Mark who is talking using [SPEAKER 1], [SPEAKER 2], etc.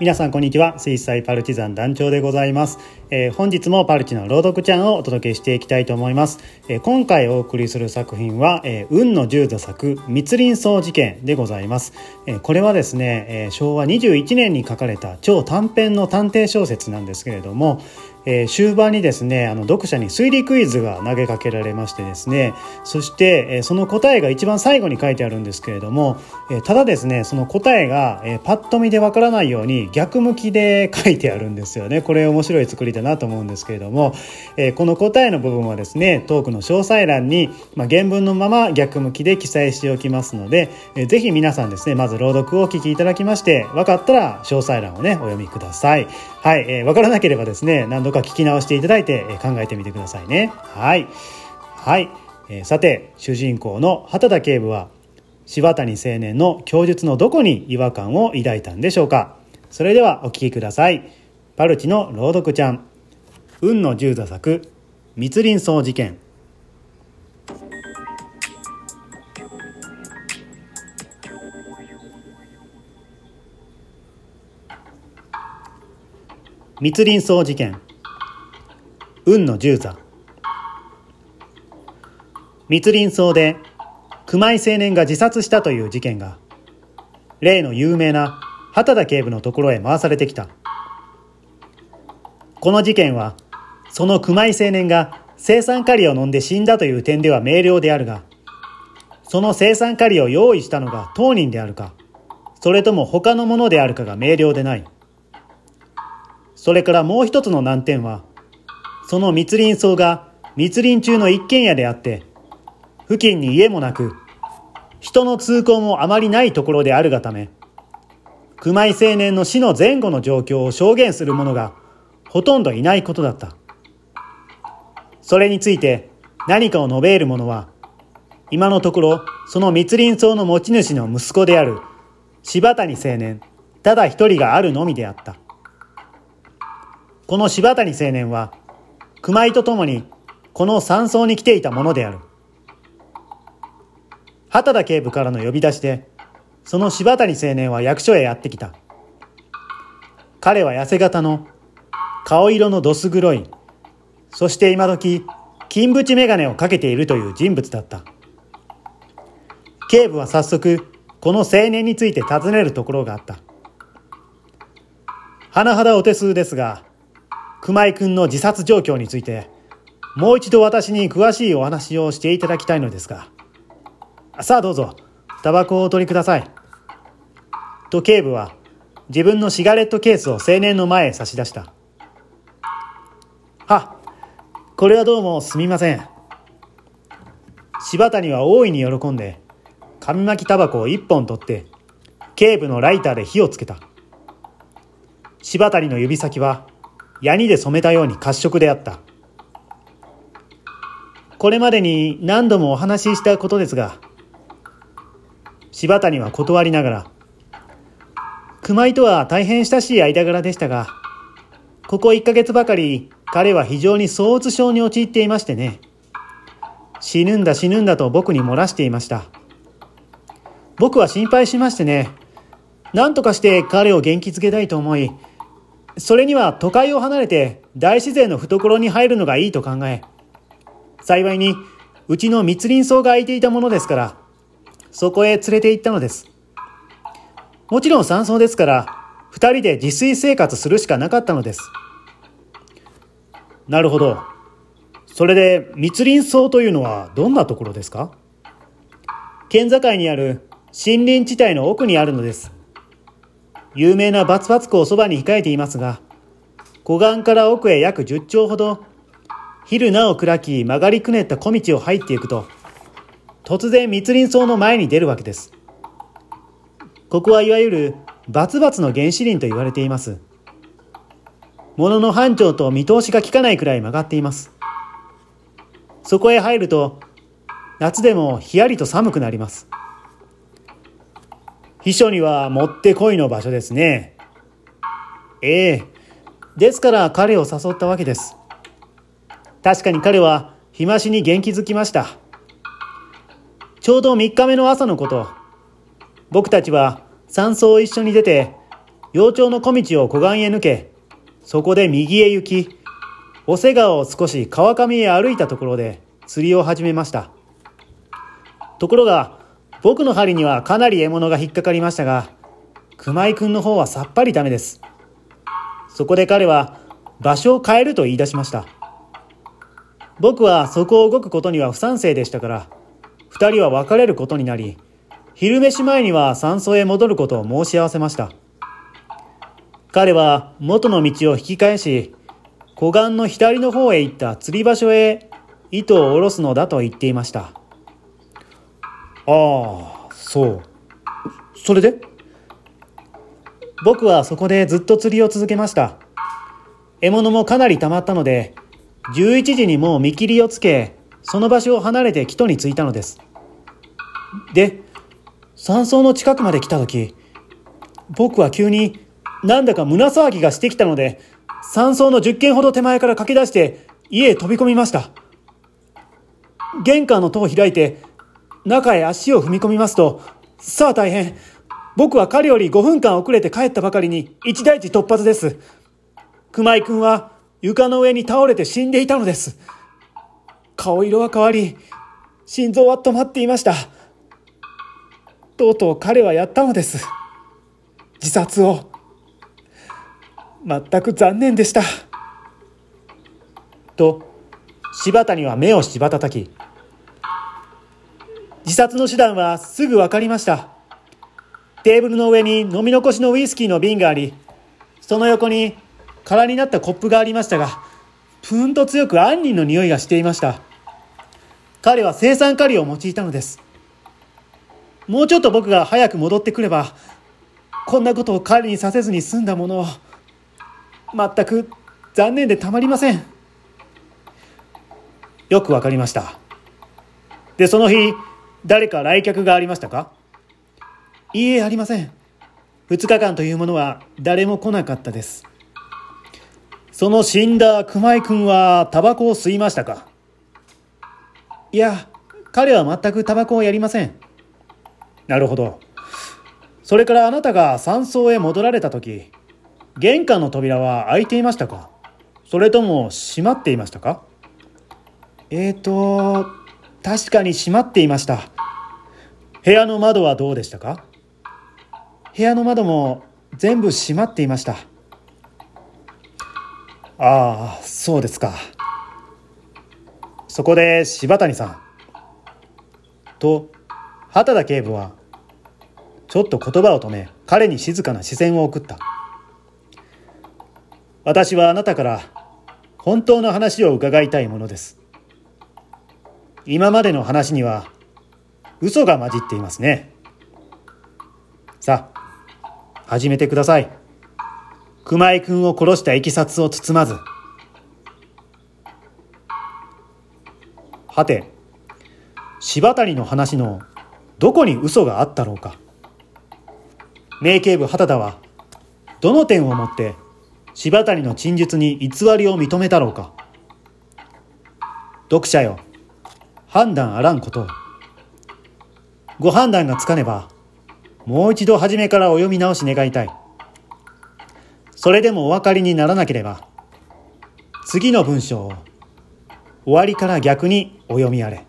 [SPEAKER 1] 皆さんこんにちは。水彩パルチザン団長でございます、えー、本日もパルチの朗読ちゃんをお届けしていきたいと思います、えー、今回お送りする作品は、えー、運の十座作密林荘事件でございます、えこれはですね、え昭和21年に書かれた超短編の探偵小説なんですけれども、えー、終盤にですねあの読者に推理クイズが投げかけられましてですねそして、えー、その答えが一番最後に書いてあるんですけれども、えー、ただですねその答えが、えー、パッと見でわからないように逆向きで書いてあるんですよね。これ面白い作りだなと思うんですけれども、えー、この答えの部分はですねトークの詳細欄に、まあ、原文のまま逆向きで記載しておきますので、えー、ぜひ皆さんですねまず朗読をお聞きいただきまして分かったら詳細欄をねお読みください。はい、えー、分からなければですね何度か聞き直していただいてえ考えてみてくださいね。はい。はい、えー、さて主人公の畑田警部は柴谷青年の供述のどこに違和感を抱いたんでしょうか。それではお聞きください。パルチの朗読ちゃん。運の十座作密林荘事件。密林荘事件。運の十座。密林荘で熊井青年が自殺したという事件が例の有名な畑田警部のところへ回されてきた。この事件はその熊井青年が生産カリを飲んで死んだという点では明瞭であるがその生産カリを用意したのが当人であるかそれとも他のものであるかが明瞭でない。それからもう一つの難点は、その密林層が密林中の一軒家であって、付近に家もなく、人の通行もあまりないところであるがため、熊井青年の死の前後の状況を証言する者がほとんどいないことだった。それについて何かを述べる者は、今のところその密林層の持ち主の息子である柴谷青年、ただ一人があるのみであった。この柴谷青年は、熊井と共にこの山荘に来ていたものである。畑田警部からの呼び出しで、その柴谷青年は役所へやってきた。彼は痩せ型の、顔色のどす黒い、そして今時、金縁眼鏡をかけているという人物だった。警部は早速、この青年について尋ねるところがあった。甚だお手数ですが、熊井君の自殺状況について、もう一度私に詳しいお話をしていただきたいのですが。さあどうぞ、タバコをお取りください。と警部は自分のシガレットケースを青年の前へ差し出した。は、これはどうもすみません。柴谷は大いに喜んで、紙巻きタバコを一本取って、警部のライターで火をつけた。柴谷の指先はヤニで染めたように褐色であった。これまでに何度もお話ししたことですが、柴谷は断りながら、熊井とは大変親しい間柄でしたが、ここ1ヶ月ばかり彼は非常に躁うつ症に陥っていましてね。死ぬんだ死ぬんだと僕に漏らしていました。僕は心配しましてね、何とかして彼を元気づけたいと思い、それには都会を離れて大自然の懐に入るのがいいと考え、幸いにうちの密林層が空いていたものですから、そこへ連れて行ったのです。もちろん山荘ですから、二人で自炊生活するしかなかったのです。なるほど。それで密林層というのはどんなところですか？県境にある森林地帯の奥にあるのです。有名なバツバツ湖をそばに控えていますが、湖岸から奥へ約10丁ほど、昼なお暗き曲がりくねった小道を入っていくと、突然密林層の前に出るわけです。ここはいわゆるバツバツの原始林と言われています。物の繁盛と見通しが効かないくらい曲がっています。そこへ入ると、夏でもひやりと寒くなります。秘書にはもってこいの場所ですね。ええ。ですから彼を誘ったわけです。確かに彼は日増しに元気づきました。ちょうど3日目の朝のこと、僕たちは山荘を一緒に出て、幼鳥の小道を湖岸へ抜け、そこで右へ行き、お瀬川を少し川上へ歩いたところで釣りを始めました。ところが、僕の針にはかなり獲物が引っかかりましたが、熊井くんの方はさっぱりダメです。そこで彼は場所を変えると言い出しました。僕はそこを動くことには不賛成でしたから、二人は別れることになり、昼飯前には山荘へ戻ることを申し合わせました。彼は元の道を引き返し、湖岸の左の方へ行った釣り場所へ糸を下ろすのだと言っていました。ああ、そう。それで？僕はそこでずっと釣りを続けました。獲物もかなり溜まったので、11時にもう見切りをつけ、その場所を離れて木戸に着いたのです。で、山荘の近くまで来た時、僕は急になんだか胸騒ぎがしてきたので、山荘の10軒ほど手前から駆け出して家へ飛び込みました。玄関の戸を開いて、中へ足を踏み込みますと、さあ大変。僕は彼より5分間遅れて帰ったばかりに一大事突発です。熊井君は床の上に倒れて死んでいたのです。顔色は変わり、心臓は止まっていました。とうとう彼はやったのです。自殺を。全く残念でした。と、柴谷は目をしばたたき、自殺の手段はすぐ分かりました。テーブルの上に飲み残しのウイスキーの瓶があり、その横に空になったコップがありましたが、ぷんと強く杏仁の匂いがしていました。彼は生産カリを用いたのです。もうちょっと僕が早く戻ってくれば、こんなことを彼にさせずに済んだものを、全く残念でたまりません。よくわかりました。で、その日、誰か来客がありましたか？いいえ、ありません。2日間というものは誰も来なかったです。その死んだ熊井君はタバコを吸いましたか？いや、彼は全くタバコをやりません。なるほど。それからあなたが山荘へ戻られた時、玄関の扉は開いていましたか？それとも閉まっていましたか？えーと、確かに閉まっていました。部屋の窓はどうでしたか？部屋の窓も全部閉まっていました。ああそうですか。そこで柴谷さん。と畑田警部はちょっと言葉を止め彼に静かな視線を送った。私はあなたから本当の話を伺いたいものです。今までの話には嘘が混じっていますねさあ始めてください。熊井君を殺したいきさつを包まず。はて、柴谷の話のどこに嘘があったろうか。名警部畑田は、どの点をもって柴谷の陳述に偽りを認めたろうか。読者よ、判断あらんこと。ご判断がつかねば、もう一度初めからお読み直し願いたい。それでもお分かりにならなければ、次の文章を終わりから逆にお読みあれ。